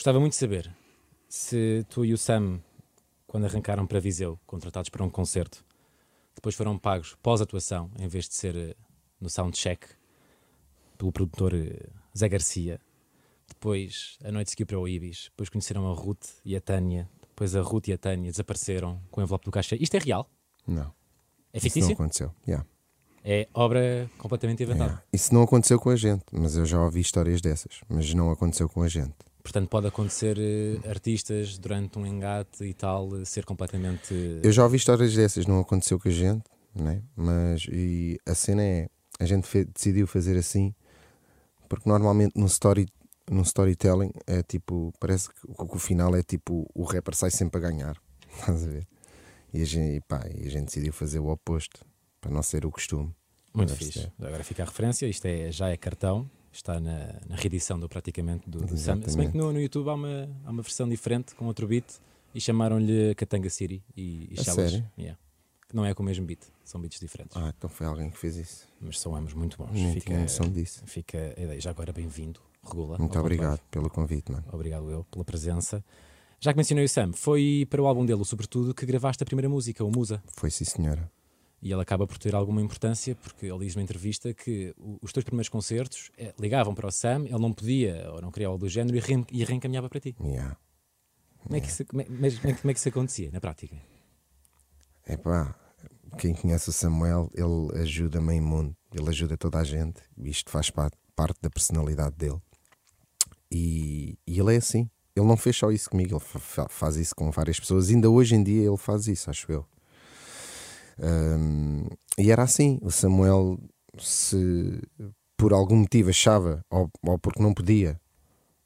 Gostava muito de saber se tu e o Sam, quando arrancaram para Viseu, contratados para um concerto, depois foram pagos pós-atuação, em vez de ser eh, no soundcheck, pelo produtor eh, Zé Garcia. Depois a noite seguiu para o Ibis, depois conheceram a Ruth e a Tânia, depois a Ruth e a Tânia desapareceram com o envelope do caixa. Isto é real? Não. É Isso não fictício? aconteceu. Yeah. É obra completamente inventada. Yeah. Isso não aconteceu com a gente, mas eu já ouvi histórias dessas. Mas não aconteceu com a gente. Portanto, pode acontecer eh, artistas durante um engate e tal eh, ser completamente. Eu já ouvi histórias dessas, não aconteceu com a gente, né? mas e a cena é: a gente fe- decidiu fazer assim, porque normalmente no, story, no storytelling é tipo, parece que o, o final é tipo o rapper sai sempre a ganhar, estás a ver? E a gente, e pá, e a gente decidiu fazer o oposto, para não ser o costume. Muito fixe. Agora fica a referência, isto é, já é cartão, está na, na reedição do praticamente do, do Sam. Se bem que no, no YouTube há uma, há uma versão diferente com outro beat e chamaram-lhe Katanga City e, e sério? Yeah. Que não é com o mesmo beat, são beats diferentes. Ah, então foi alguém que fez isso. Mas são ambos muito bons. Nem fica, tinha noção disso. fica a ideia. Já agora bem-vindo, Regula. Muito obrigado pelo convite, mano. Obrigado eu pela presença. Já que mencionei o Sam, foi para o álbum dele, sobretudo, que gravaste a primeira música, o Musa. Foi sim, senhora. E ele acaba por ter alguma importância, porque ele diz numa entrevista que os teus primeiros concertos eh, ligavam para o Sam, ele não podia ou não queria algo do género e, reen- e reencaminhava para ti. Yeah. Como é, que isso, como, é, mas como é como é que isso acontecia na prática? Epá, quem conhece o Samuel, ele ajuda meio mundo, ele ajuda toda a gente. Isto faz pa- parte da personalidade dele. E, e ele é assim. Ele não fez só isso comigo, ele fa- fa- faz isso com várias pessoas. Ainda hoje em dia ele faz isso, acho eu. Ahm, e era assim: o Samuel, se por algum motivo achava, ou, ou porque não podia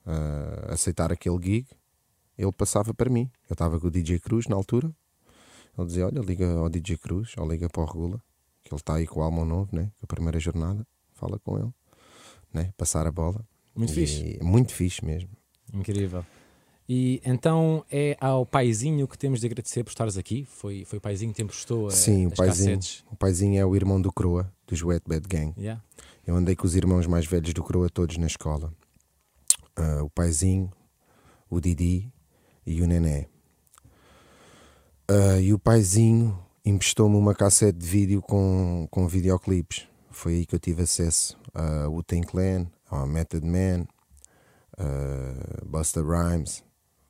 ah, aceitar aquele gig, ele passava para mim. Eu estava com o DJ Cruz na altura. Ele dizia: Olha, liga ao DJ Cruz ou liga para o Regula, que ele está aí com o álbum novo, né? com a primeira jornada. Fala com ele, né? passar a bola. Muito E- fixe. Muito fixe mesmo. Incrível. E então é ao paizinho que temos de agradecer por estares aqui. Foi, foi o paizinho que te emprestou a, Sim, o as paizinho, o paizinho é o irmão do Croa, dos Wet Bad Gang. Yeah. Eu andei com os irmãos mais velhos do Croa todos na escola. Ah, o paizinho, o Didi e o Nené. Ah, e o paizinho emprestou-me uma cassete de vídeo com, com videoclipes. Foi aí que eu tive acesso a Wu-Tang Clan, a Method Man, a Busta Rhymes.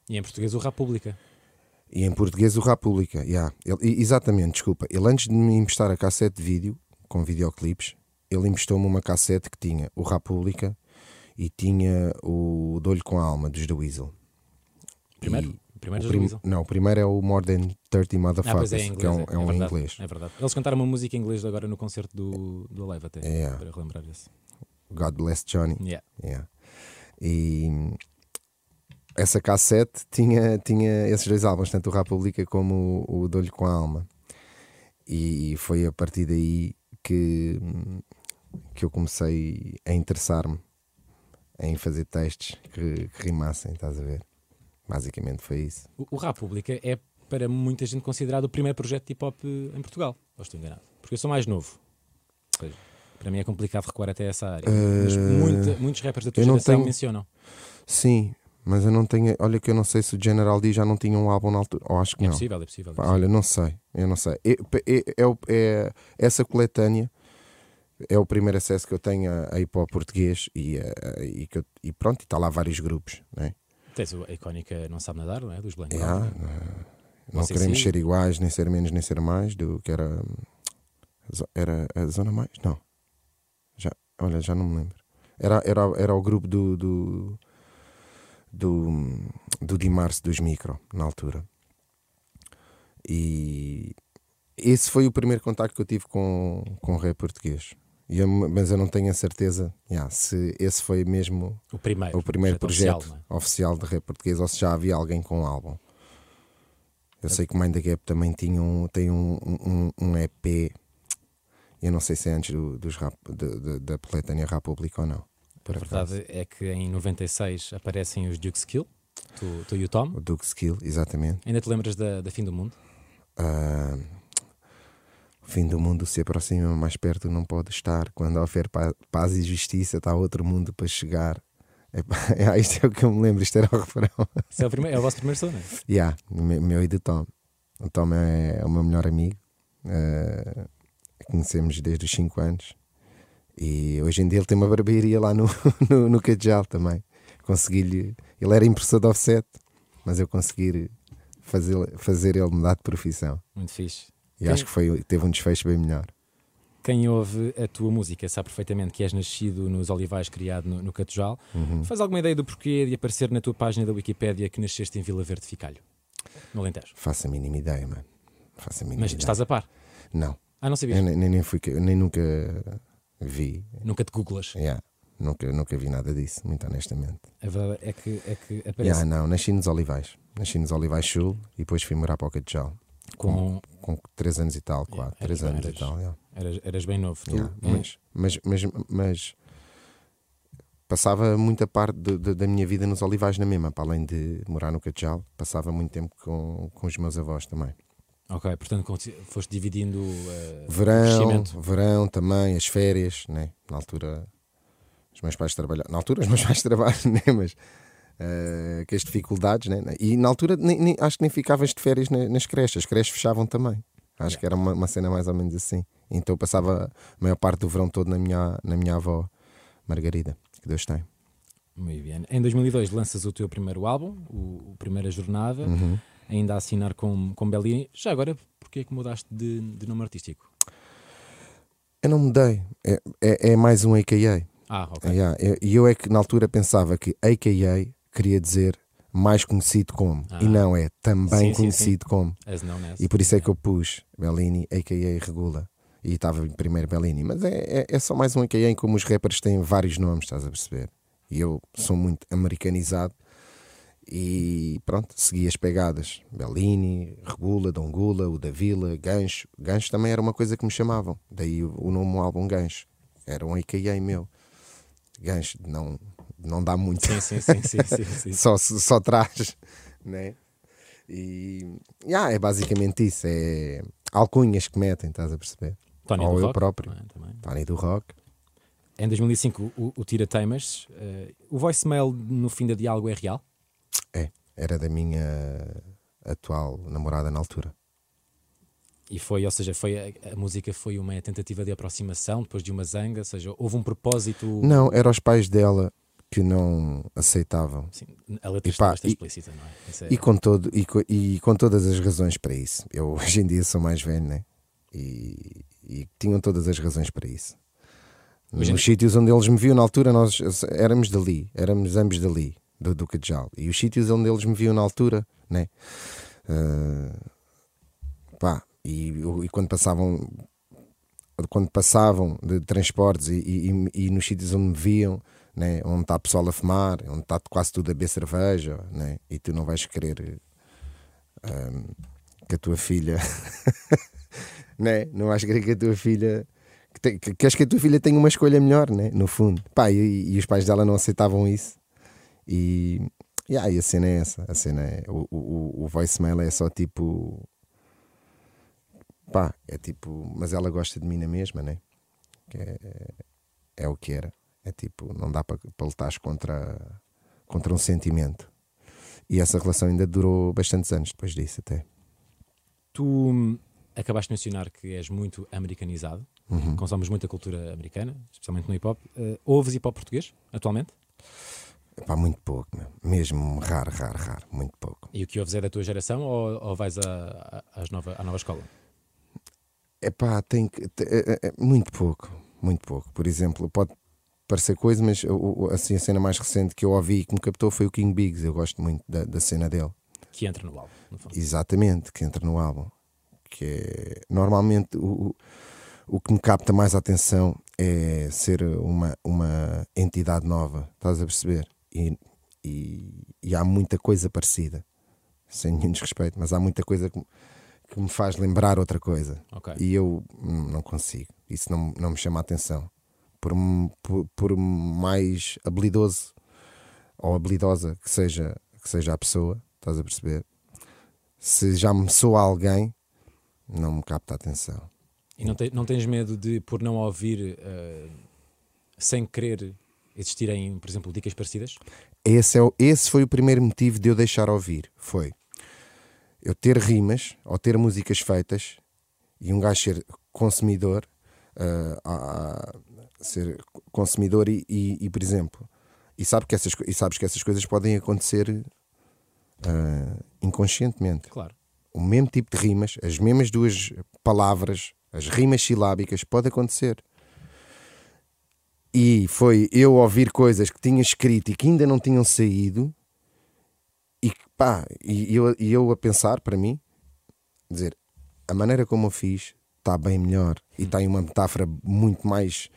E em português o República. E em português o República, yeah. Ele- exatamente, desculpa. Ele antes de me emprestar a cassete de vídeo com videoclipes, ele emprestou-me uma cassete que tinha o República e tinha o Dolho com a Alma dos The Weasel. Primeiro? E Primeiro o prim- Weasel. Não, o primeiro é o More Than 30 Ah, Motherfuckers, pois é, inglês. que é um, é, é um verdade, inglês. É verdade. Eles cantaram uma música em inglês agora no concerto do, do Alive até. Yeah. Para relembrar isso. God Bless Johnny. Yeah. Yeah. E essa cassete tinha, tinha esses dois álbuns, tanto o República como o, o Dolho com a Alma. E foi a partir daí que, que eu comecei a interessar-me em fazer textos que, que rimassem, estás a ver? Basicamente foi isso. O, o República é para muita gente considerado o primeiro projeto de hip hop eh, em Portugal. Ou estou enganado? Porque eu sou mais novo. Seja, para mim é complicado recuar até essa área. Mas muita- muitos rappers da tua geração tenho- mencionam. Sim, mas eu não tenho. Olha, que eu não sei se o General D já não tinha um álbum na altura. Ou acho que É não. possível, é possível. é possível. Olha, não sei, eu não sei. É, é- essa coletânea é o primeiro acesso que eu tenho a, a hip hop português e, a- e, que eu- e pronto, está lá vários grupos. Né? Tens a icónica Não Sabe Nadar, não é? Dos Blank Yeah, né? não sei queremos se- ser iguais, nem ser menos, nem ser mais do que era. Era a Zona Mais? Não. Já, olha, já não me lembro. Era, era, era o grupo do. do do, do Dimarce dos Micro, na altura. E esse foi o primeiro contacto que eu tive com, com rap português. Eu, mas eu não tenho a certeza yeah, se esse foi mesmo o primeiro, o primeiro projeto, oficial, é? oficial, de rap português ou se já havia alguém com um álbum. Eu sei que o Mind the Gap também tinha um, tem um, um, um EP. Eu não sei se é antes do, dos rap, de, de, da Poletânia República ou não. A verdade é que em 96 aparecem os Duke Skill, tu, tu e o Tom. O Duke Skill, exatamente. Ainda te lembras da, da Fim do Mundo? Uh, o fim do mundo se aproxima mais perto, não pode estar. Quando houver paz e justiça, está outro mundo para chegar. É, é, isto é o que eu me lembro, isto era o refrão. é o, primeiro, é o vosso primeiro som, não é? Yeah, meu e do Tom. O Tom é, é o meu melhor amigo. Uh, conhecemos desde os 5 anos. E hoje em dia ele tem uma barbearia lá no, no, no Cajal também. Consegui-lhe. Ele era impressor de offset, mas eu consegui fazer, fazer ele mudar de profissão. Muito fixe. E Quem... acho que foi, teve um desfecho bem melhor. Quem ouve a tua música sabe perfeitamente que és nascido nos Olivais, criado no, no Catujal. Uhum. Faz alguma ideia do porquê de aparecer na tua página da Wikipédia que nasceste em Vila Verde Ficalho, no Alentejo? Faço a mínima ideia, mano. Faço a mínima Mas ideia. estás a par? Não. Ah, não sabias? Eu nem, nem, fui, nem nunca vi. Nunca te googlas? Yeah. Nunca, nunca vi nada disso, muito honestamente. A verdade é que, é que aparece. Yeah, não, nasci nos Olivais. Nasci nos Olivais Sul e depois fui morar para o Catujal. Com, com 3 anos e tal, 4, 3 yeah, anos eras, e tal. Yeah. Eras, eras bem novo, tu. Yeah, mas, mas, mas, mas, passava muita parte de, de, da minha vida nos Olivais na mesma, para além de morar no Catujal, passava muito tempo com, com os meus avós também. Ok, portanto foste dividindo uh, verão, verão também, as férias, né? na altura os meus pais trabalhavam, na altura os meus pais trabalham, né? mas uh, com as dificuldades, né? e na altura nem, nem, acho que nem ficavas de férias nas creches, as creches fechavam também. Acho que era uma, uma, cena mais ou menos assim. Então eu passava a maior parte do verão todo na minha, na minha avó Margarida, que Deus tem. Muito bem. Em 2002 lanças o teu primeiro álbum, o, o Primeira Jornada, uhum. Ainda a assinar com, com Bellini. Já agora, porquê é que mudaste de, de nome artístico? Eu não mudei. É, é, é mais um AKA. Ah, ok. Yeah, e eu é que na altura pensava que AKA queria dizer mais conhecido como. Ah. E não é também sim, conhecido sim, sim. como. E por isso é que eu pus Bellini, AKA Regula. E estava primeiro Bellini. Mas é, é, é, só mais um AKA em como os rappers têm vários nomes, estás a perceber? E eu sou muito americanizado. E pronto, segui as pegadas. Bellini, Regula, Dongula, o da Vila, Gancho. Gancho também era uma coisa que me chamavam. Daí o nome do álbum Gancho. Era um AKA meu. Gancho não não dá muito. Sim, sim, sim, sim, sim, sim. só, só traz, né? E yeah, é basicamente isso. É alcunhas que metem, estás a perceber? Tony Ou do eu rock, próprio. É, Tony do Rock. Em 2005, o, o Tira Teimas, uh, o voicemail no fim da diálogo é real? É, era da minha atual namorada na altura. E foi, ou seja, foi a, a, música foi uma tentativa de aproximação depois de uma zanga, ou seja, houve um propósito. Não, eram os pais dela que não aceitavam. Sim, a letra e, pá, explícita, não é? é... E, com todo, e, com, e com todas as razões para isso. Eu hoje em dia sou mais velho, né? E, e tinham todas as razões para isso. Nos sítios onde eles me viam na altura, nós éramos dali, éramos ambos dali, do, do Cajal. E os sítios onde eles me viam na altura, né? Uh, pá, e, e, quando passavam quando passavam de transportes e, e, e nos sítios onde me viam, né? onde está o pessoal a fumar, onde está quase tudo a beber cerveja, né? e tu não vais querer um, que a tua filha, né? não vais querer que a tua filha. Que, que, queres que a tua filha tenha uma escolha melhor, né? no fundo. Pá, e, e os pais dela não aceitavam isso. E, yeah, e a cena é essa. A cena é. O, o, o voicemail é só tipo. Pá, é tipo. Mas ela gosta de mim na mesma, né? Que é, é o que era. É tipo, não dá para, lutar contra, contra um sentimento. E essa relação ainda durou bastantes anos depois disso, até. Tu hum, acabaste de mencionar que és muito americanizado, uhum. consomes muita cultura americana, especialmente no hip hop. Uh, ouves hip hop português atualmente? Pá, muito pouco, meu. mesmo raro, raro, raro, muito pouco. E o que ouves é da tua geração ou, ou vais a, nova, à nova escola? É pá, tem que. É, é, muito pouco, muito pouco. Por exemplo, pode, parecer coisa, mas assim, a cena mais recente que eu ouvi e que me captou foi o King Biggs. Eu gosto muito da, da cena dele. Que entra no álbum, Exatamente, que entra no álbum. Que é, normalmente o, o que me capta mais a atenção é ser uma, uma entidade nova, estás a perceber? E, e, e há muita coisa parecida, sem nenhum desrespeito, mas há muita coisa que, que me faz lembrar outra coisa. Ok. E eu não consigo, isso não, não me chama a atenção. Por, por, por mais habilidoso ou habilidosa que seja, que seja a pessoa, estás a perceber? Se já me soa alguém, não me capta a atenção. E não, te, não tens medo de, por não ouvir, uh, sem querer, existirem, por exemplo, dicas parecidas? Esse, é o, esse foi o primeiro motivo de eu deixar ouvir. Foi eu ter rimas ou ter músicas feitas e um gajo ser consumidor, uh, a, a ser consumidor e, e, e, por exemplo, e, sabe que essas, e sabes que essas coisas podem acontecer uh, inconscientemente. Claro. O mesmo tipo de rimas, as mesmas duas palavras, as rimas silábicas, pode acontecer. E foi eu ouvir coisas que tinha escrito e que ainda não tinham saído, e pá, e eu, e eu a pensar para mim, dizer, a maneira como eu fiz está bem melhor e tem uma metáfora muito mais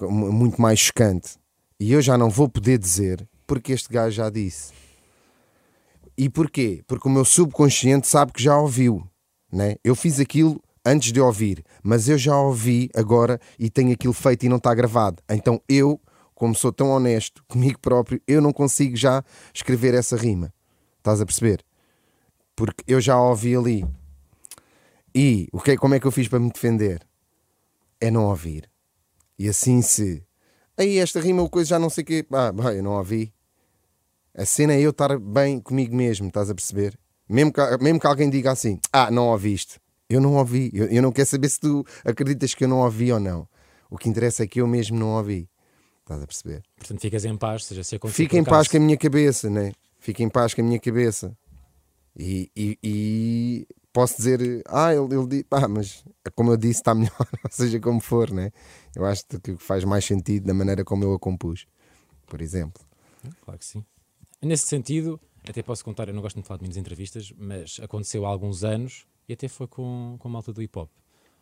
muito mais chocante e eu já não vou poder dizer porque este gajo já disse e porquê? porque o meu subconsciente sabe que já ouviu né? eu fiz aquilo antes de ouvir, mas eu já ouvi agora e tenho aquilo feito e não está gravado. Então eu, como sou tão honesto comigo próprio, eu não consigo já escrever essa rima. Estás a perceber? Porque eu já ouvi ali. E o que, como é que eu fiz para me defender? É não ouvir. E assim se. Aí esta rima ou coisa já não sei o quê. Ah, bem, eu não ouvi. A cena é eu estar bem comigo mesmo, estás a perceber? Mesmo que, mesmo que alguém diga assim, ah, não ouviste. Eu não ouvi. Eu, eu, não quero saber se tu acreditas que eu não ouvi ou não. O que interessa é que eu mesmo não ouvi. Estás a perceber? Portanto, ficas em paz, seja se acontecer. Fica em paz com a minha cabeça, né? Fica em paz com a minha cabeça. E, e, e posso dizer, ah, ele, ele diz, ah, mas como eu disse, está melhor, seja, como for, né? Eu acho que faz mais sentido da maneira como eu a compus, por exemplo. Claro que sim. Nesse sentido, até posso contar, eu não gosto de falar de minhas entrevistas, mas aconteceu há alguns anos e até foi com, com a malta do hip hop.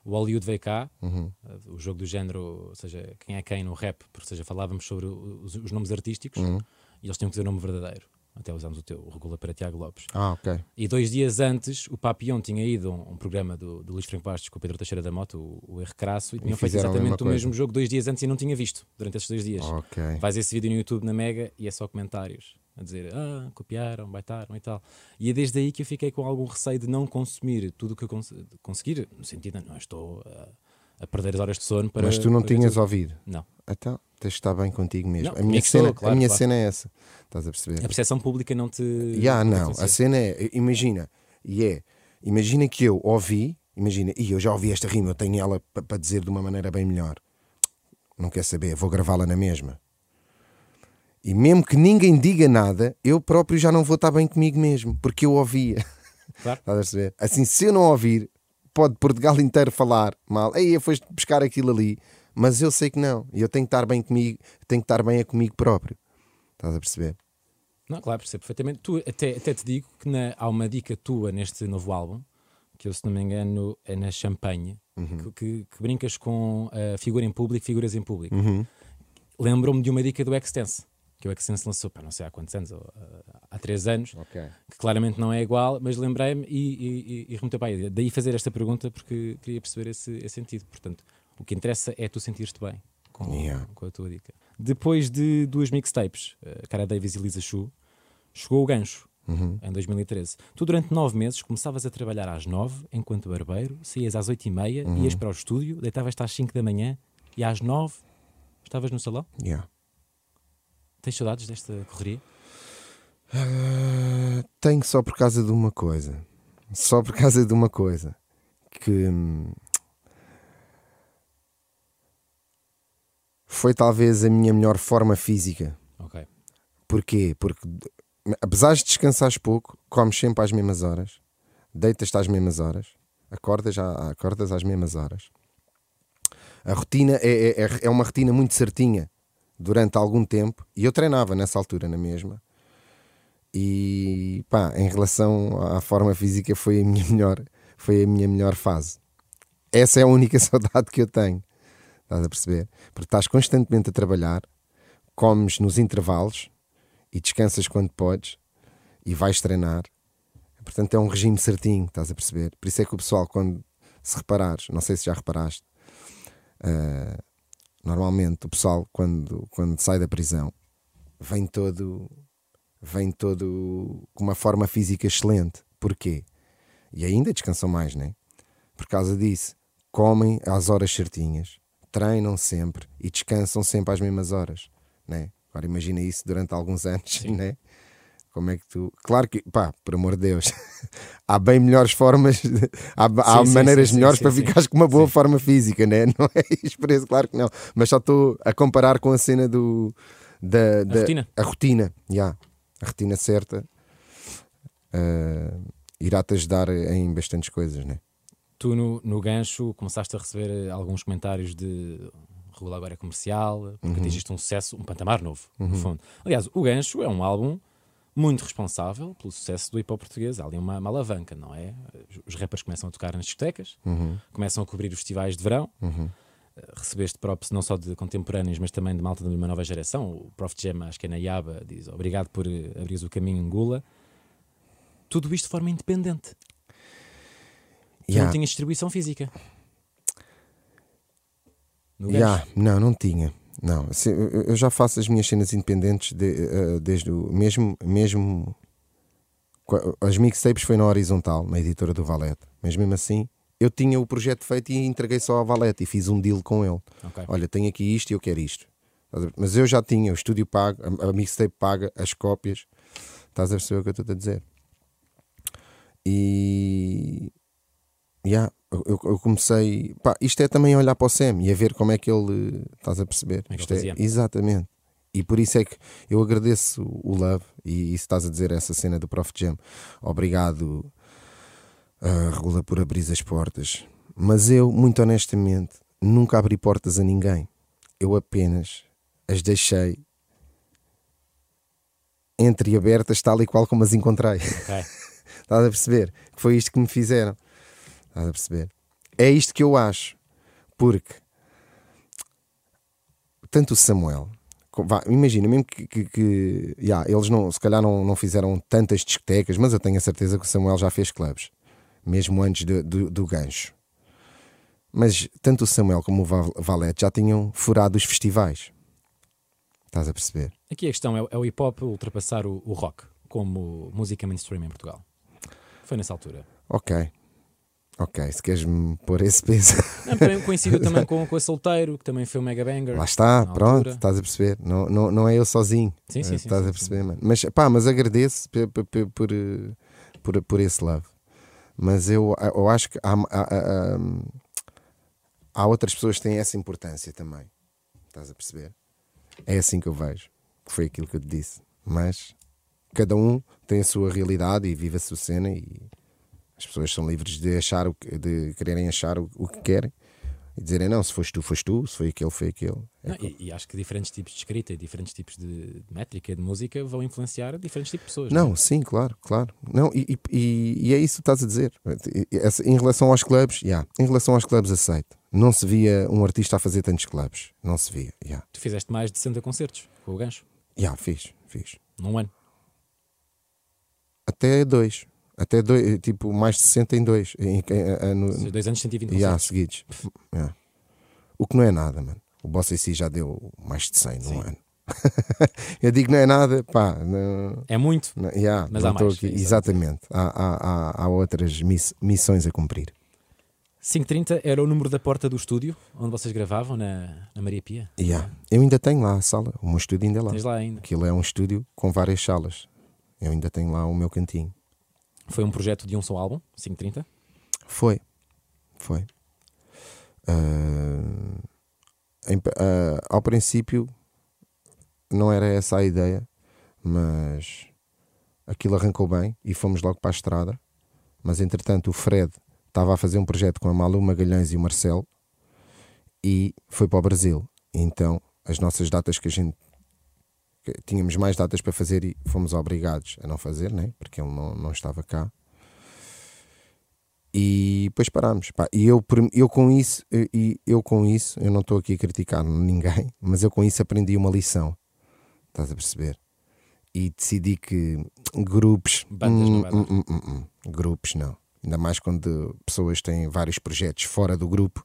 O Hollywood veio cá, uhum. o jogo do género, ou seja, quem é quem no rap, ou seja, falávamos sobre os, os nomes artísticos uhum. e eles tinham que dizer o nome verdadeiro. Até usámos o teu, o Regula para Tiago Lopes. Ah, ok. E dois dias antes, o Papillon tinha ido a um, um programa do, do Luís Franco Bastos com o Pedro Teixeira da Moto, o, o R. Crasso, e tinham feito exatamente o mesmo jogo dois dias antes e não tinha visto durante esses dois dias. Ok. Vais esse vídeo no YouTube na Mega e é só comentários a dizer ah, copiaram, baitaram e tal. E é desde aí que eu fiquei com algum receio de não consumir tudo o que eu cons conseguir, no sentido de não estou a, a, perder as horas de sono para. Mas tu não tinhas ouvido? Não. Então, tens de estar bem contigo mesmo. Não, a minha, cena, claro, a minha claro. cena é essa. Estás a perceber? A percepção pública não te. Yeah, não, a cena é, imagina, e é, imagina que eu ouvi, imagina, e eu já ouvi esta rima, eu tenho ela para dizer de uma maneira bem melhor. Não quer saber, vou gravá-la na mesma. E mesmo que ninguém diga nada, eu próprio já não vou estar bem comigo mesmo, porque eu ouvia. Claro. Assim, se eu não ouvir, pode Portugal inteiro falar mal. Aí foste buscar aquilo ali, mas eu sei que não. E eu tenho que estar bem comigo, tenho que estar bem a comigo próprio. Estás a perceber? Não, claro, percebo perfeitamente. Tu, até, até te digo que na, há uma dica tua neste novo álbum, que eu, se não me engano, é na Champanhe, uhum. que, que, que, brincas com a figura em público, figuras em público. Uhum. Lembro-me de uma dica do Extense que o Excense lançou, pá, não sei há quantos anos, ou, há três anos, okay. que claramente não é igual, mas lembrei-me e, e, e para aí. Daí fazer esta pergunta porque queria perceber esse, esse sentido. Portanto, o que interessa é tu sentir-te bem com, yeah. com, a tua dica. Depois de duas mixtapes, uh, Cara Davis e Lisa Chu, chegou o gancho. Uhum. Em 2013. Tu, durante nove meses, começavas a trabalhar às nove, enquanto barbeiro, saías às oito e meia, uhum. ias para o estúdio, deitavas-te às cinco da manhã e às nove estavas no salão? Yeah. Tens saudades desta correria? Uh, tenho só por causa de uma coisa. Só por causa de uma coisa. Que hum, foi talvez a minha melhor forma física. Ok. Porquê? Porque apesar de descansares pouco, comes sempre às mesmas horas, deitas-te às mesmas horas, acordas, já, acordas às mesmas horas. A rotina é, é, é uma rotina muito certinha durante algum tempo e eu treinava nessa altura na mesma. E pá, em relação à forma física foi a minha melhor, foi a minha melhor fase. Essa é a única saudade que eu tenho. Estás a perceber? Porque estás constantemente a trabalhar, comes nos intervalos e descansas quando podes e vais treinar. Portanto, é um regime certinho, estás a perceber? Por isso é que o pessoal, quando se reparares, não sei se já reparaste, uh, normalmente o pessoal, quando, quando sai da prisão, vem todo, vem todo com uma forma física excelente. Porquê? E ainda descansam mais, né? Por causa disso, comem às horas certinhas, treinam sempre e descansam sempre às mesmas horas, né? Agora imagina isso durante alguns anos, Sim. né? Como é que tu. Claro que, pá, por amor de Deus, há bem melhores formas, há, sim, há sim, maneiras sim, melhores para ficares com uma boa forma física, né? não é isso? Claro que não. Mas só estou a comparar com a cena do. Da, da a rotina. A rotina, já. Yeah. A rotina certa uh, irá-te ajudar em bastantes coisas, né? Tu no, no gancho começaste a receber alguns comentários de Regula agora é comercial, porque uhum. atingiste um sucesso, um patamar novo, uhum. no fundo. Aliás, o gancho é um álbum muito responsável pelo sucesso do hip hop português. Há ali uma, uma alavanca, não é? Os rappers começam a tocar nas discotecas, uhum. começam a cobrir os festivais de verão. Uhum. Eh, recebeste props não só de contemporâneos, mas também de malta de uma nova geração. O Prof. Jam, acho que é na Yaba, diz obrigado por eh, abrir o caminho em Gula. Tudo isto de forma independente. Yeah. Não tinha distribuição física. Yeah. Não, não tinha. Não, eu já faço as minhas cenas independentes de, uh, desde o mesmo, mesmo as mixtapes foi na horizontal, na editora do Valete, mas mesmo assim eu tinha o projeto feito e entreguei só ao Valete e fiz um deal com ele. Okay. Olha, tenho aqui isto e eu quero isto. Mas eu já tinha o estúdio pago, a mixtape paga, as cópias. Estás a perceber o que eu estou a dizer? E. Yeah, eu, eu, comecei. Pá, isto é também olhar para o Sam e a ver como é que ele. Estás a perceber? É isto é, exatamente. E por isso é que eu agradeço o Love e isso estás a dizer essa cena do Prof Jam. Obrigado, uh, Regula, por abrir as portas. Mas eu, muito honestamente, nunca abri portas a ninguém. Eu apenas as deixei entreabertas, tal e qual como as encontrei. Okay. estás a perceber? Que foi isto que me fizeram. Estás a perceber? É isto que eu acho. Porque tanto o Samuel, vá, imagina mesmo que, que, que yeah, eles não, se calhar não, não fizeram tantas discotecas, mas eu tenho a certeza que o Samuel já fez clubes, mesmo antes de, do, do gancho. Mas tanto o Samuel como o Valete já tinham furado os festivais. Estás a perceber? Aqui a questão é, é o hip hop ultrapassar o, o rock como música mainstream em Portugal. Foi nessa altura. Ok. Ok, se queres-me pôr esse peso. Não, coincidiu também com, com a Solteiro, que também foi um mega banger. Lá está, pronto, altura. estás a perceber. Não, não, não é eu sozinho. Sim, sim, sim. Estás sim, a perceber, mano. Mas, pá, mas agradeço por, por, por, por, esse love. Mas eu, eu acho que há, há, há, há outras pessoas que têm essa importância também. Estás a perceber? É assim que eu vejo. Foi aquilo que eu te disse. Mas cada um tem a sua realidade e vive a sua cena e as pessoas são livres de achar o que, de quererem achar o, o que querem e dizerem não, se foste tu, foste tu, se foi aquele, foi aquele. É não, e, e, acho que diferentes tipos de escrita e diferentes tipos de métrica, de música vão influenciar diferentes tipos de pessoas. Não, não é? sim, claro, claro. Não, e, e, e, é isso que estás a dizer. Em relação aos clubes, yeah, em relação aos clubes, aceito. Não se via um artista a fazer tantos clubes. Não se via. Yeah. Tu fizeste mais de 60 concertos com o gancho? Já, yeah, fiz, fiz. Num ano? Até dois. Até dois, tipo, mais de 60 em dois. Em, em, no, dois anos, 120 yeah, seguidos. Yeah. O que não é nada, mano. O Bossa si já deu mais de 100 num ano. eu digo não é nada, pá. Não, é muito, não, yeah, mas há mais. Aqui, exatamente. Há, há, há, outras miss, missões a cumprir. 530 era o número da porta do estúdio onde vocês gravavam na, na Maria Pia? Yeah. Eu ainda tenho lá a sala, o meu estúdio ainda é lá. Tens lá ainda. Aquilo é um estúdio com várias salas. Eu ainda tenho lá o meu cantinho. Foi um projeto de um só álbum, 530? Foi. Foi. Uh, em, uh, ao princípio não era essa a ideia, mas aquilo arrancou bem e fomos logo para a estrada. Mas entretanto o Fred estava a fazer um projeto com a Malu Magalhães e o Marcelo e foi para o Brasil. Então as nossas datas que a gente tínhamos mais datas para fazer e fomos obrigados a não fazer, né? porque ele não, não estava cá. E depois parámos. Pá, e eu, eu com isso, e eu com isso, eu não estou aqui a criticar ninguém, mas eu com isso aprendi uma lição. Estás a perceber? E decidi que grupos. Bandas hum, não hum, hum, hum, hum, grupos não. Ainda mais quando pessoas têm vários projetos fora do grupo,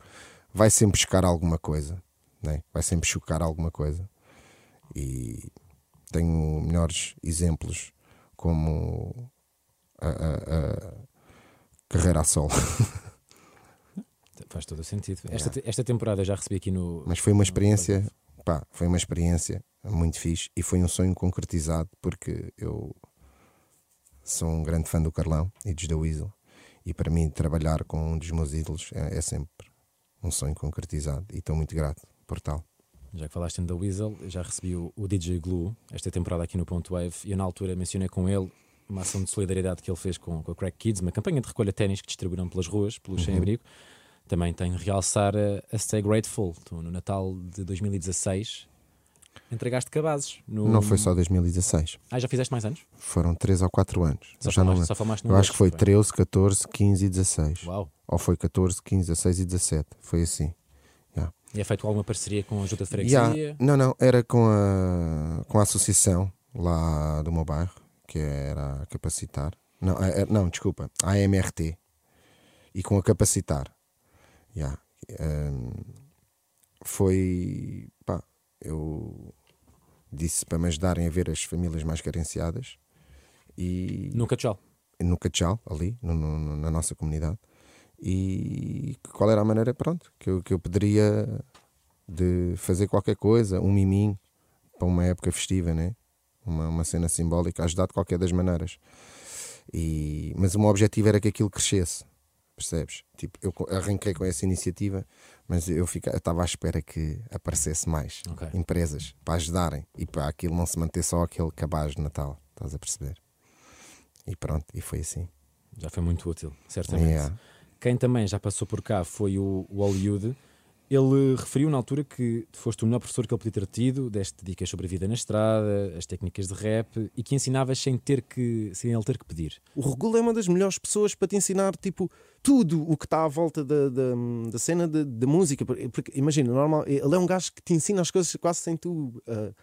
vai sempre buscar alguma coisa. Né? Vai sempre chocar alguma coisa. E tenho melhores exemplos como a, a, a carreira a solo. Faz todo o sentido. Esta, esta temporada já recebi aqui no. Mas foi uma experiência, pá, foi uma experiência muito fixe e foi um sonho concretizado porque eu sou um grande fã do Carlão e dos The Weasel e para mim trabalhar com um dos meus ídolos é, é sempre um sonho concretizado e estou muito grato por tal. Já que falaste The Weasel, já recebi o, o DJ Glue esta temporada aqui no Ponto Wave e eu na altura mencionei com ele uma ação de solidariedade que ele fez com, com a Crack Kids, uma campanha de recolha de ténis que distribuíram pelas ruas, pelos uhum. sem-abrigo. Também tenho de realçar a, a Stay Grateful. Tu, no Natal de 2016 entregaste cabazes. No... Não foi só 2016. Ah, já fizeste mais anos? Foram 3 ou 4 anos. Só, já falaste, não... só falaste Eu acho que foi 13, 14, 15 e 16. Uau. Ou foi 14, 15, 16 e 17. Foi assim. E é feito alguma parceria com a Junta de Freguesia? Yeah. Não, não. Era com a, com a associação lá do meu bairro que era a Capacitar. Não, a, a, não desculpa, a AMRT. E com a Capacitar. Yeah. Um, foi. Pá, eu disse para me ajudarem a ver as famílias mais carenciadas. E, no Catchal. No Catchal, ali, no, no, na nossa comunidade. E qual era a maneira, pronto, que eu, que eu poderia de fazer qualquer coisa, um miminho, para uma época festiva, né? uma, uma cena simbólica, ajudar de qualquer das maneiras. E, mas o meu objetivo era que aquilo crescesse, percebes? Tipo, eu arranquei com essa iniciativa, mas eu estava à espera que aparecesse mais okay. empresas para ajudarem e para aquilo não se manter só aquele cabaz de Natal, estás a perceber? E pronto, e foi assim. Já foi muito útil, certamente. Yeah. Quem também já passou por cá foi o, o Hollywood ele referiu na altura que foste o melhor professor que ele podia ter tido, deste dicas sobre a vida na estrada, as técnicas de rap e que ensinavas sem ter que sem ele ter que pedir. O Regula é uma das melhores pessoas para te ensinar tipo tudo o que está à volta da, da, da cena da música. Porque imagina, normal, ele é um gajo que te ensina as coisas quase sem tu uh,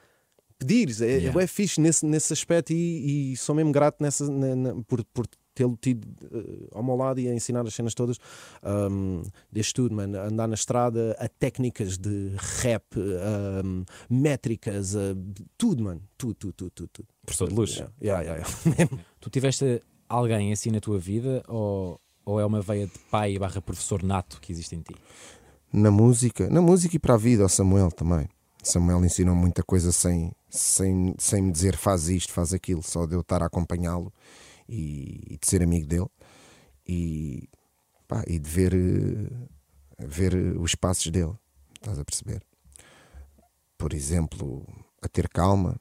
pedires. É, yeah. é fixe nesse, nesse aspecto e, e sou mesmo grato nessa, na, na, por, por tê-lo tido uh, ao meu lado e a ensinar as cenas todas um, deste tudo, mano. Andar na estrada, a técnicas de rap, um, métricas, uh, tudo, mano. Tudo, tudo, tudo, tudo. tudo. Professor de luz. Yeah, yeah, yeah. tu tiveste alguém assim na tua vida ou, ou é uma veia de pai barra professor nato que existe em ti? Na música, na música e para a vida, o Samuel também. Samuel ensinou muita coisa sem, sem, sem me dizer faz isto, faz aquilo, só de eu estar a acompanhá-lo e, e de ser amigo dele e, pá, e de ver, ver os passos dele. Estás a perceber? Por exemplo, a ter calma,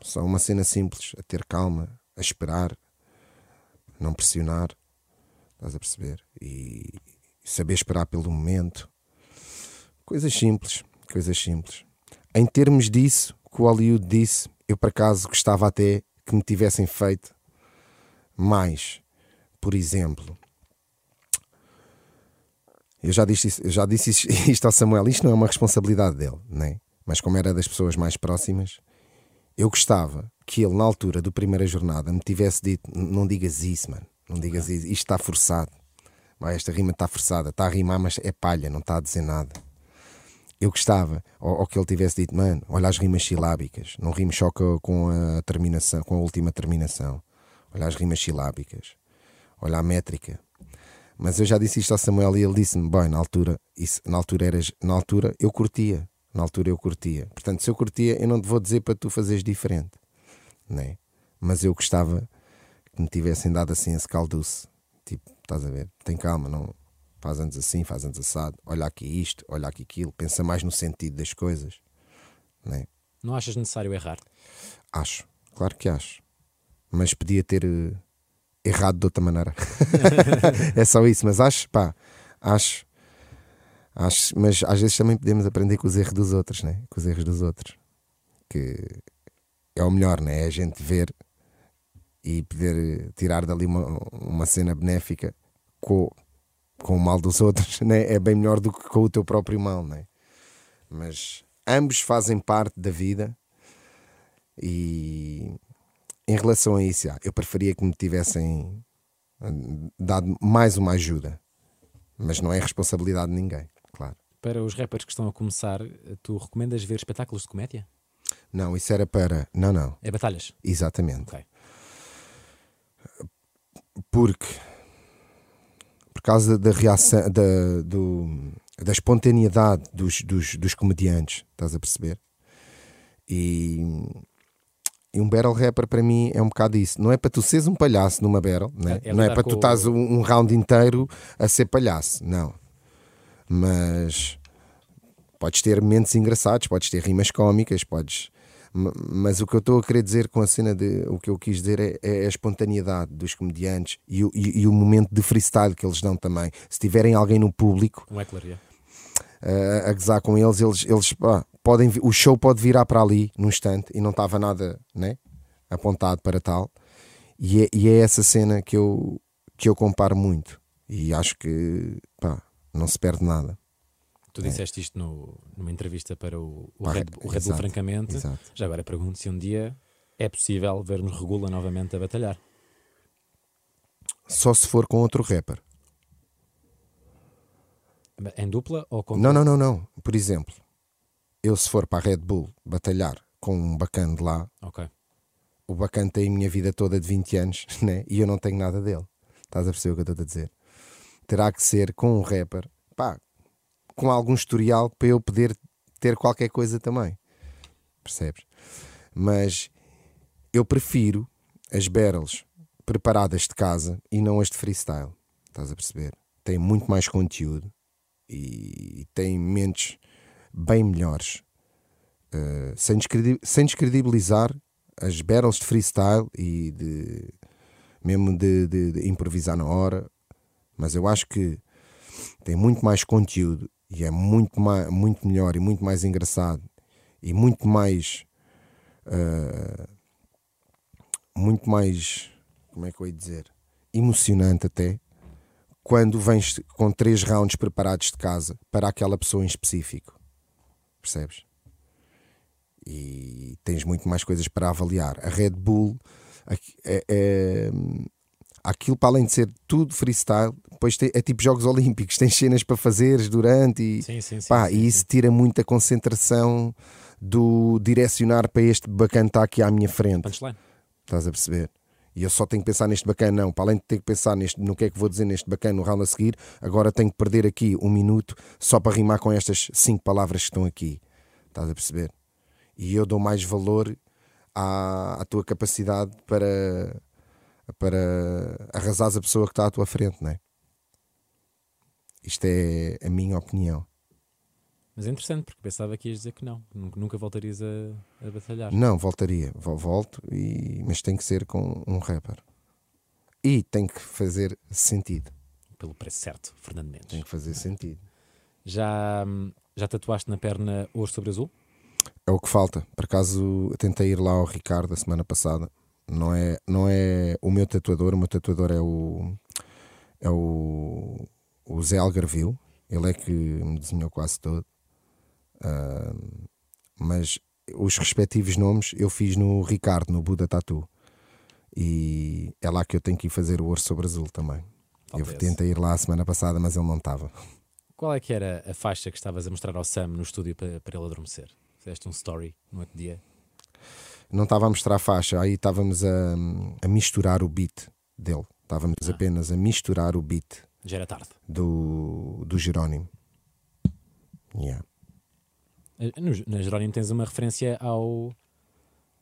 só uma cena simples, a ter calma, a esperar, não pressionar, estás a perceber? E saber esperar pelo momento. Coisas simples, coisas simples. Em termos disso, que o Hollywood disse, eu por acaso gostava até que me tivessem feito mais, por exemplo, eu já disse, eu já disse isto ao Samuel, isto não é uma responsabilidade dele, né? mas como era das pessoas mais próximas, eu gostava que ele, na altura do primeira jornada, me tivesse dito: Não digas isso, mano, não digas isso, isto está forçado. Esta rima está forçada, está a rimar, mas é palha, não está a dizer nada. Eu gostava, ou, ou que ele tivesse dito, mano, olha as rimas silábicas, não rimes só com a terminação, com a última terminação olha as rimas silábicas, olha a métrica. Mas eu já disse isto ao Samuel e ele disse-me: bem, na altura, isso, na altura eras, na altura eu curtia, na altura eu curtia. Portanto, se eu curtia, eu não te vou dizer para tu fazeres diferente, né? Mas eu gostava que me tivessem dado assim esse calduce, tipo, estás a ver? Tem calma, não faz anos assim, faz anos assado, olha aqui isto, olha aqui aquilo, pensa mais no sentido das coisas, né? Não achas necessário errar? Acho, claro que acho mas podia ter uh, errado de outra maneira. é só isso, mas acho, pá, acho, acho, mas às vezes também podemos aprender com os erros dos outros, né? Com os erros dos outros, que é o melhor, né? É a gente ver e poder tirar dali uma, uma cena benéfica com, com o mal dos outros né? é bem melhor do que com o teu próprio mal, né? Mas ambos fazem parte da vida e em relação a isso, eu preferia que me tivessem dado mais uma ajuda, mas não é responsabilidade de ninguém, claro. Para os rappers que estão a começar, tu recomendas ver espetáculos de comédia? Não, isso era para. Não, não. É batalhas? Exatamente. Okay. Porque por causa da reação da, do, da espontaneidade dos, dos, dos comediantes, estás a perceber? E, e, um battle rapper para mim é um bocado isso. Não é para tu seres um palhaço numa battle, né? é, é não é para tu estás um, um round inteiro a ser palhaço, não. Mas podes ter momentos engraçados, podes ter rimas cómicas, podes mas o que eu estou a querer dizer com a cena de o que eu quis dizer é, é a espontaneidade dos comediantes e o, e, e, o momento de freestyle que eles dão também. Se tiverem alguém no público um eclaria. Uh, a gozar com eles, eles, eles pá, podem, o show pode virar para ali num instante e não estava nada né, apontado para tal. E é, e é essa cena que eu, que eu comparo muito. E acho que pá, não se perde nada. Tu é. disseste isto no, numa entrevista para o, o, Red, o Red Bull, francamente. Exato. Já agora pergunto se um dia é possível vermos Regula novamente a batalhar. Só se for com outro rapper. Em dupla ou com. Não, não, não, não. Por exemplo, eu se for para a Red Bull batalhar com um bacana de lá, okay. o bacana tem a minha vida toda de 20 anos né? e eu não tenho nada dele. Estás a perceber o que eu estou a dizer? Terá que ser com um rapper, pá, com algum historial para eu poder ter qualquer coisa também. Percebes? Mas eu prefiro as barrels preparadas de casa e não as de freestyle. Estás a perceber? Tem muito mais conteúdo e tem mentes bem melhores. Uh, sem, sem descredibilizar as battles de freestyle e de mesmo de, de, de improvisar na hora, mas eu acho que tem muito mais conteúdo e é muito, muito melhor e muito mais engraçado e muito mais uh, muito mais como é que eu ia dizer? Emocionante até quando vens com três rounds preparados de casa para aquela pessoa em específico percebes? e tens muito mais coisas para avaliar a Red Bull é, é, aquilo para além de ser tudo freestyle, depois tem, é tipo Jogos Olímpicos, tens cenas para fazeres durante e, sim, sim, sim, pá, e isso tira muita concentração do direcionar para este bacana que está aqui à minha frente. Punchline. Estás a perceber? E eu só tenho que pensar neste bacana, não. Para além de ter que pensar neste, no que é que vou dizer neste bacana no round a seguir, agora tenho que perder aqui um minuto só para rimar com estas cinco palavras que estão aqui. Estás a perceber? E eu dou mais valor à, à tua capacidade para para arrasares a pessoa que está à tua frente, não é? Isto é a minha opinião. Mas é interessante porque pensava que ias dizer que não, nunca voltarias a, a batalhar. Não, voltaria, volto, e, mas tem que ser com um rapper. E tem que fazer sentido. Pelo preço certo, Fernando Mendes. Tem que fazer sentido. Já, já tatuaste na perna ouro sobre azul? É o que falta. Por acaso tentei ir lá ao Ricardo a semana passada não é, não é o meu tatuador, o meu tatuador é o, é o, o Zé Algarville, ele é que me desenhou quase todo. Uh, mas os respectivos nomes eu fiz no Ricardo, no Buda Tatu. E é lá que eu tenho que ir fazer o ouro sobre azul também. Talvez. Eu tentei ir lá a semana passada, mas ele não estava. Qual é que era a faixa que estavas a mostrar ao Sam no estúdio para, para ele adormecer? Fizeste um story no outro dia? não estava a mostrar a faixa, aí estávamos a, a misturar o beat dele. Estávamos ah. apenas a misturar o beat. Já era tarde. Do, do Jerónimo. Yeah. Eh, no, na Jerónimo tens uma referência ao,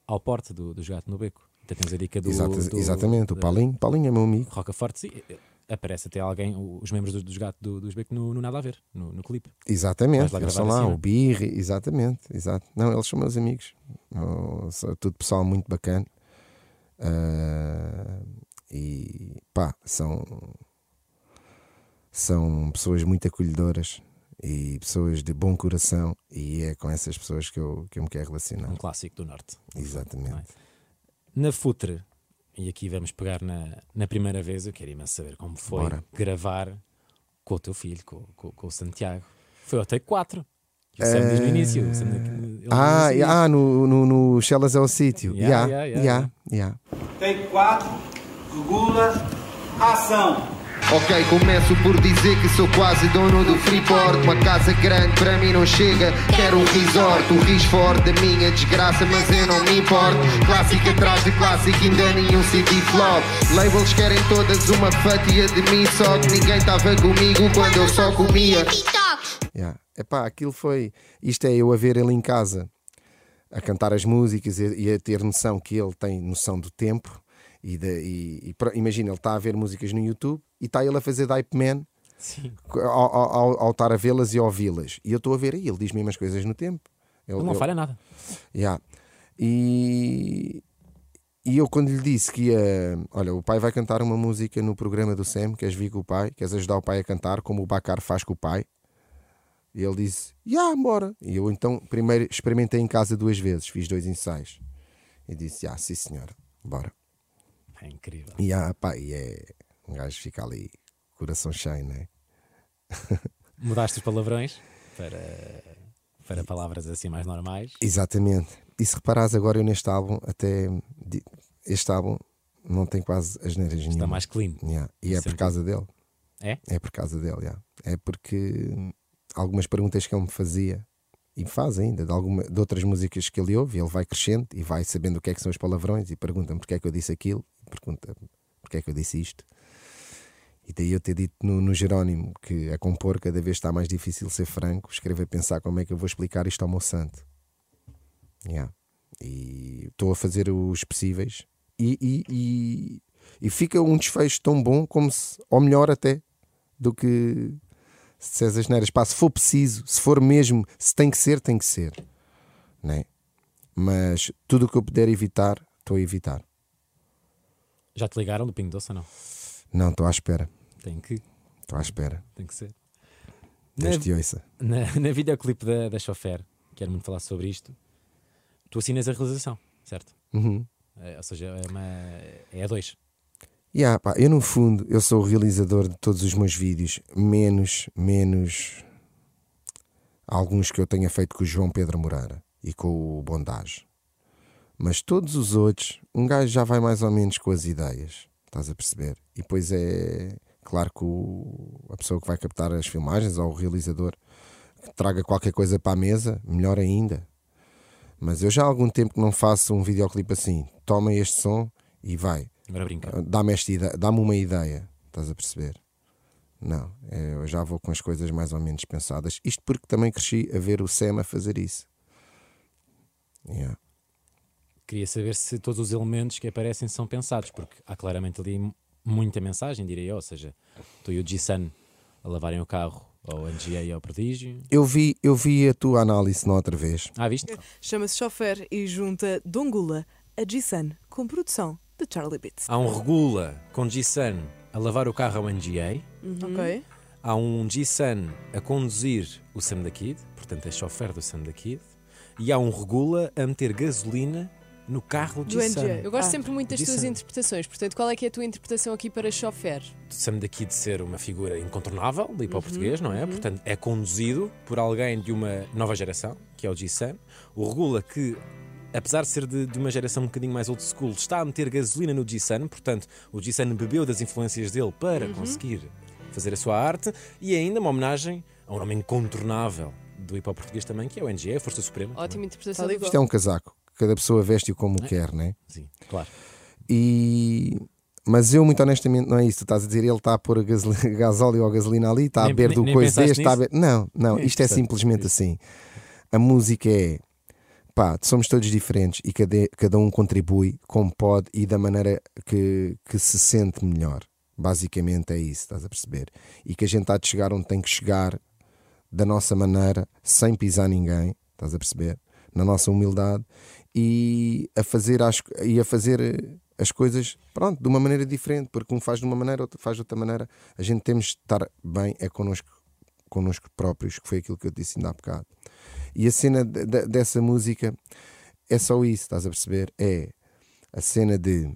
ao porte do, do gato no beco. Então tens a dica do. Exato, do exatamente, o Paulinho. Paulinho é meu amigo. Rocaforte, sim aparece até alguém, os membros dos, dos gatos do, do Uzbek no, no Nada a Ver, no, no clipe. Exatamente, eles são lá, o Birri, exatamente, exato. Não, eles são meus amigos, oh, tudo pessoal muito bacana. Uh, e pá, são, são pessoas muito acolhedoras e pessoas de bom coração, e é com essas pessoas que eu, que eu me quero relacionar. Um clássico do Norte. Exatamente. Na Futre, e aqui vamos pegar na, na primeira vez. Eu quero imenso saber como foi Bora. gravar Com o teu filho, com, com, com o Santiago. Foi ao take 4. O Sam diz no início. Ah, assim, ah no, no, no Shellas é o sítio. Yeah, Yeah, yeah, yeah, yeah, yeah. Take 4, regula, ação. Ok, começo por dizer que sou quase dono do Freeport Uma casa grande para mim não chega, quero um resort O forte da minha desgraça, mas eu não me importo Clássica atrás de clássico, ainda nenhum CD flop Labels querem todas uma fatia de mim Só que ninguém estava comigo quando eu só comia Yeah. Epá, aquilo foi. Isto é eu a ver ele em casa a cantar as músicas e a ter noção que ele tem noção do tempo. E, de, e, e imagina, ele está a ver músicas no YouTube e está ele a fazer Dype Man ao, ao, ao- estar a vê-las e ouvi-las. E eu estou a ver aí, ele diz mesmo as coisas no tempo. Ele, Ele não ele- falha nada. Yeah. E, e eu quando lhe disse que ia, olha, o pai vai cantar uma música no programa do SEM, queres vir com o pai? Queres ajudar o pai a cantar como o Bacar faz com o pai? E ele disse, já, bora. E eu então primeiro experimentei em casa duas vezes, fiz dois ensaios. E disse, já, sim senhora, bora. É incrível. E ah, pá, e é, um gajo fica ali, coração cheio, né? Mudaste os palavrões para, para palavras assim mais normais. Exatamente. E se reparares agora eu neste álbum, até este álbum não tem quase as neiras Está nenhuma. mais clean. Yeah. E é por causa dele. É? É por causa dele, yeah. É porque algumas perguntas que ele me fazia e faz ainda de, alguma, de outras músicas que ele ouve, ele vai crescendo e vai sabendo o que é que são os palavrões e pergunta-me porque é que eu disse aquilo, e pergunta porque é que eu disse isto. E daí eu ter dito no, no Jerónimo que a compor cada vez está mais difícil ser franco, escrever a pensar como é que eu vou explicar isto ao meu santo. Yeah. E estou a fazer os possíveis e, e, e, e fica um desfecho tão bom como se, ou melhor até, do que se disseres as neiras. Pá, se for preciso, se for mesmo, se tem que ser, tem que ser. Né? Mas tudo o que eu puder evitar, estou a evitar. Já te ligaram do Pingo Doce ou não? Não, estou à espera. Tem que, Estou à espera. tem que ser. Na, Deus te ouça. na, na videoclipe da, da Chofer, quero muito falar sobre isto, tu assinas a realização, certo? Uhum. É, ou seja, é, uma, é a dois. Yeah, pá, eu no fundo eu sou o realizador de todos os meus vídeos, menos, menos alguns que eu tenha feito com o João Pedro Moreira e com o Bondage. Mas todos os outros, um gajo já vai mais ou menos com as ideias, estás a perceber? E depois é claro que o- a pessoa que vai captar as filmagens ou o realizador que traga qualquer coisa para a mesa, melhor ainda. Mas eu já há algum tempo que não faço um videoclipe assim. Toma este som e vai Agora brinca. dá-me esta ideia, dá-me uma ideia, estás a perceber? Não, eu já vou com as coisas mais ou menos pensadas. Isto porque também cresci a ver o Sam a fazer isso. Yeah. Queria saber se todos os elementos que aparecem são pensados, porque há claramente ali muita mensagem, diria eu. Ou seja, tu e o G-Sun a lavarem o carro ao NGA e ao Prodígio. Eu, vi, eu vi a tua análise na outra vez. Ah, viste? Chama-se Chofer e junta Dongula a G-Sun com produção de Charlie Bits. Há um Regula com G-Sun a lavar o carro ao NGA. Ok? Há um G-Sun a conduzir o Sam da Kid, portanto é chofer do Sam da Kid. E há um Regula a meter gasolina no carro do G-Sun. Eu gosto Ah, sempre muito das tuas interpretações, portanto, qual é que é a tua interpretação aqui para chofer? do Sam da Kid ser uma figura incontornável do Uhum, hip hop português, não é? Portanto, é conduzido por alguém de uma nova geração, que é o G-Sam. O Regula, que apesar de ser de, de uma geração um bocadinho mais old school, está a meter gasolina no G-Sun, portanto, o G-Sun bebeu das influências dele para Uhum. conseguir fazer a sua arte e ainda uma homenagem a um nome incontornável do hip hop português também, que é o NGA, a Força Suprema. Ótima também. interpretação do Isto é um casaco. Cada pessoa veste-o como quer, né? Sim, claro. E... Mas eu, muito honestamente, não é isso. Tu estás a dizer, ele está a pôr a gasóleo ou gasolina ali, está a Nem- beber nem- do nem coisa deste, está a beber... Não, não, É isto é simplesmente assim. A música é pá, somos todos diferentes e cada, cada um contribui como pode e da maneira que, que se sente melhor. Basicamente é isso, estás a perceber? E que a gente há de chegar onde tem que chegar da nossa maneira, sem pisar ninguém, estás a perceber? Na nossa humildade e a fazer as, e a fazer eh, as coisas, pronto, de uma maneira diferente, porque um faz de uma maneira, outro faz de outra maneira. A gente temos de estar bem é connosco, connosco próprios, que foi aquilo que eu disse ainda há bocado. E a cena de- de- dessa música é só isso, estás a perceber? É a cena de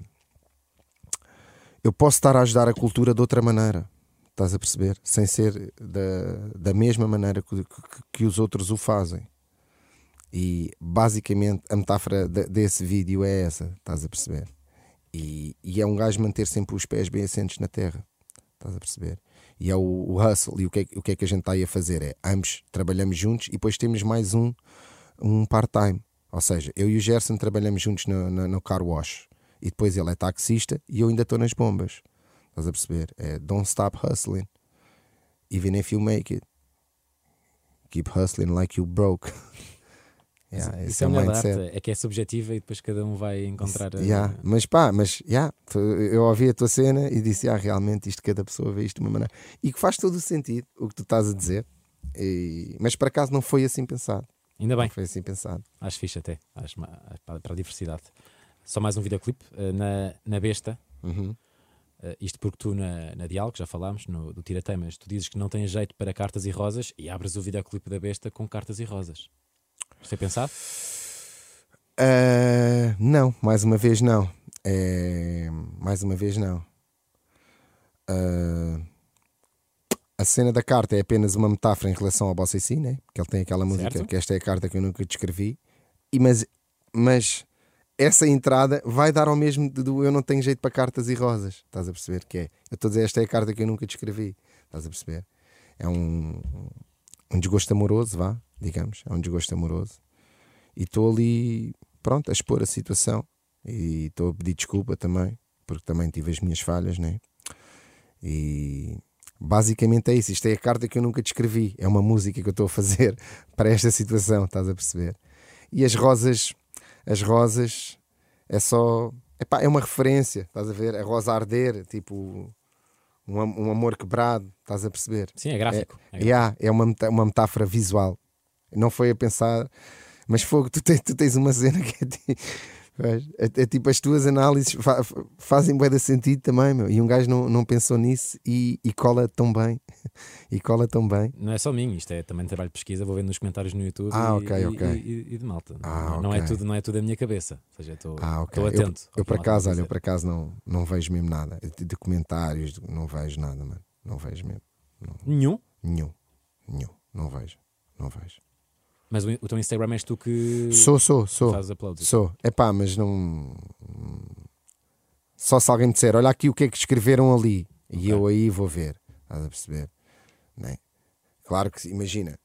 eu posso estar a ajudar a cultura de outra maneira. estás a perceber? Sem ser da, da mesma maneira que, que, que os outros o fazem. E basicamente a metáfora de, desse vídeo é essa, estás a perceber? E, e, é um gajo manter sempre os pés bem assentes na terra, estás a perceber? E é o, o hustle, e o que é, o que é que a gente está aí a fazer? É ambos trabalhamos juntos e depois temos mais um, um part-time. Ou seja, eu e o Gerson trabalhamos juntos no, no, no car wash e depois ele é taxista e eu ainda estou nas bombas. Estás a perceber? É don't stop hustling, even if you make it. Keep hustling like you broke. Yeah, isso é, é um mindset. é que é subjetiva e depois cada um vai encontrar. Isso, yeah. Mas pá, mas yeah, eu ouvi a tua cena e disse: ah, realmente isto cada pessoa vê isto de uma maneira. E que faz todo o sentido o que tu estás a dizer. E... Mas por acaso não foi assim pensado. Ainda bem. Não foi assim pensado. Acho fixe até, acho, para a diversidade. Só mais um videoclipe uh, na, na besta. Uhum. Uh, isto porque tu na, na Diálogo, já falámos, no, do Tira Temas, tu dizes que não tens jeito para cartas e rosas e abres o videoclipe da besta com cartas e rosas. Você pensado? Uh, não, mais uma vez não. É, mais uma vez não. Uh, a cena da carta é apenas uma metáfora em relação ao Bossa e Si, né? que ele tem aquela música certo. que esta é a carta que eu nunca descrevi. E, mas, mas essa entrada vai dar ao mesmo do eu não tenho jeito para cartas e rosas. Estás a perceber que é? Eu estou a dizer esta é a carta que eu nunca descrevi. Estás a perceber? É um, um desgosto amoroso, vá, digamos. É um desgosto amoroso. E estou ali, pronto, a expor a situação. E estou a pedir desculpa também, porque também tive as minhas falhas, né? E basicamente é isso. Isto é a carta que eu nunca descrevi. É uma música que eu estou a fazer para esta situação, estás a perceber? E as rosas, as rosas é só. Epá, é uma referência, estás a ver? A rosa arder, tipo um, um amor quebrado, estás a perceber? Sim, é gráfico. É, é, yeah, é uma, uma metáfora visual. Não foi a pensar, mas fogo, tu tens, tu tens uma cena que é, é, é, tipo as tuas análises fa fazem bem de sentido também, meu. E um gajo não, não pensou nisso e, e, cola tão bem. e cola tão bem. Não é só mim, isto é também trabalho de pesquisa, vou vendo nos comentários no YouTube ah, e, okay, okay. e, e, de malta. Ah, não, okay. é tudo, não é tudo a minha cabeça. Ou seja, estou ah, okay. atento. Eu, eu por acaso, olha, eu por acaso não, não vejo mesmo nada. De comentários, não vejo nada, mano. Não vejo mesmo. Não. Nenhum? Nenhum. Nenhum. Não vejo. Não vejo. Mas o, o teu Instagram és tu que sou, sou, sou. fazes uploads? Sou. É pá, mas não. Só se alguém disser, olha aqui o que é que escreveram ali. Okay. E eu aí vou ver. Estás a perceber? É? Claro que, imagina,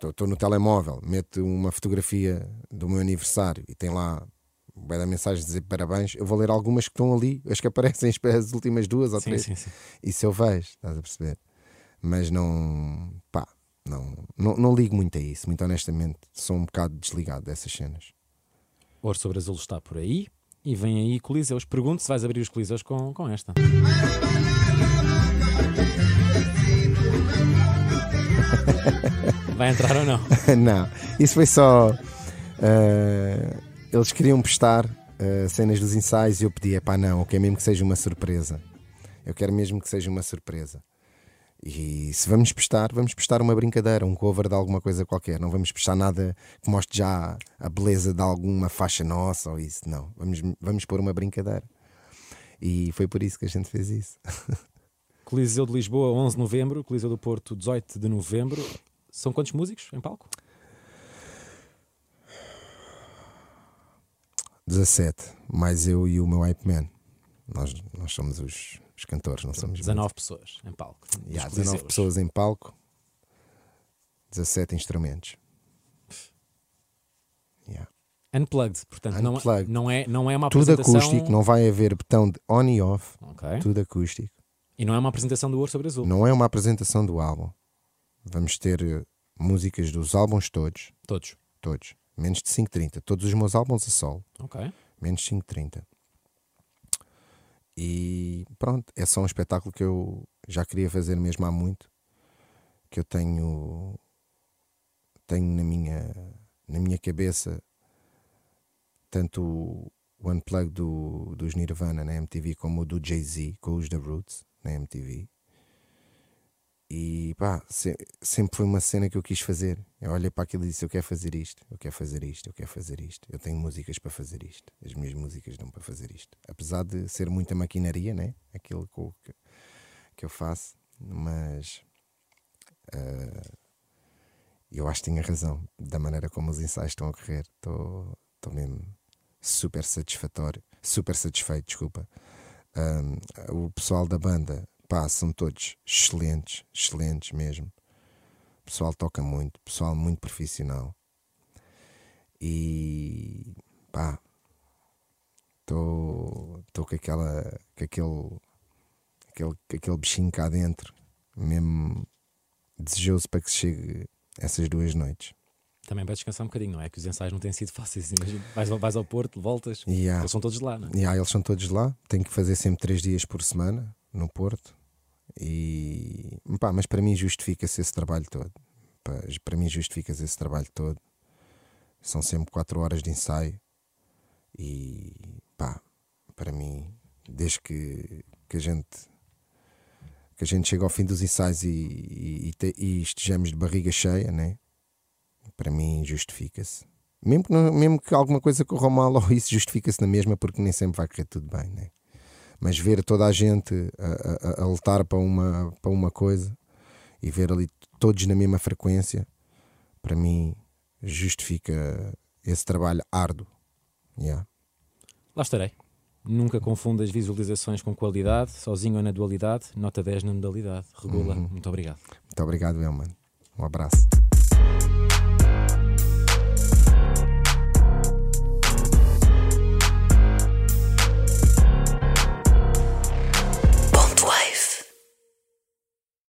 estou no telemóvel, meto uma fotografia do meu aniversário e tem lá vai dar mensagem dizer parabéns. Eu vou ler algumas que estão ali, as que aparecem as últimas duas ou sim, três. Sim, sim. Isso eu vejo, estás a perceber? Mas não, pá, não, não, não ligo muito a isso, muito honestamente. Sou um bocado desligado dessas cenas. Ouro sobre Azul está por aí e vem aí Coliseus. Pergunto se vais abrir os Coliseus com, com esta. Vai entrar ou não? não, isso foi só. Uh, eles queriam postar uh, cenas dos ensaios e eu pedi: é pá, não, eu quero mesmo que seja uma surpresa. Eu quero mesmo que seja uma surpresa. E se vamos prestar, vamos prestar uma brincadeira, um cover de alguma coisa qualquer. Não vamos prestar nada que mostre já a beleza de alguma faixa nossa ou isso. Não, vamos, vamos pôr uma brincadeira. E foi por isso que a gente fez isso. Coliseu de Lisboa, 11 de novembro. Coliseu do Porto, 18 de novembro. São quantos músicos em palco? 17, mais eu e o meu hype man. Nós, nós somos os, os cantores, não somos 19 pessoas em palco. Yeah, 19 pessoas em palco, 17 instrumentos. Yeah. Unplugged, portanto, Unplugged. Não, não, é, não é uma Tudo apresentação... acústico, não vai haver botão de on e off. Okay. Tudo acústico. E não é uma apresentação do Ouro sobre Azul. Não é uma apresentação do álbum. Vamos ter uh, músicas dos álbuns todos. Todos. Todos. Menos de 5.30. Todos os meus álbuns a solo. Ok. Menos de 5.30. E pronto, é só um espetáculo que eu já queria fazer mesmo há muito. Que eu tenho tenho na minha na minha cabeça tanto o Unplugged do, dos Nirvana na MTV como o do Jay-Z com os The Roots na MTV. E pá, se, sempre foi uma cena que eu quis fazer. Eu olhei para aquilo e disse: Eu quero fazer isto, eu quero fazer isto, eu quero fazer isto. Eu tenho músicas para fazer isto. As minhas músicas dão para fazer isto. Apesar de ser muita maquinaria, né? Aquilo que, que eu faço. mas uh, eu acho que tinha razão da maneira como os ensaios estão a correr. Estou mesmo super satisfatório, super satisfeito, desculpa. Um, o pessoal da banda, pá, são todos excelentes, excelentes mesmo. O pessoal toca muito, pessoal muito profissional. E pá, estou com aquela com aquele, aquele, aquele bichinho cá dentro, mesmo desejoso para que chegue essas duas noites. Também para descansar um bocadinho, não é? Que os ensaios não têm sido fáceis. Imagina, vais, vais ao Porto, voltas, yeah. eles são todos lá, não é? Yeah, eles são todos lá. Tenho que fazer sempre três dias por semana no Porto. E pá, mas para mim justifica-se esse trabalho todo. Para mim justifica-se esse trabalho todo. São sempre quatro horas de ensaio. E pá, para mim, desde que, que a gente que a gente chega ao fim dos ensaios e, e, e, e estejamos de barriga cheia, né? para mim justifica-se. Mesmo que, mesmo que alguma coisa corra mal ou isso justifica-se na mesma, porque nem sempre vai correr tudo bem, né? Mas ver toda a gente a, a, a, lutar para uma, para uma coisa e ver ali todos na mesma frequência, para mim justifica esse trabalho árduo. Yeah. Lá estarei. Nunca confunda as visualizações com qualidade, sozinho ou na dualidade, nota 10 na modalidade. Regula, uhum. muito obrigado. Muito obrigado, Elman. Um abraço.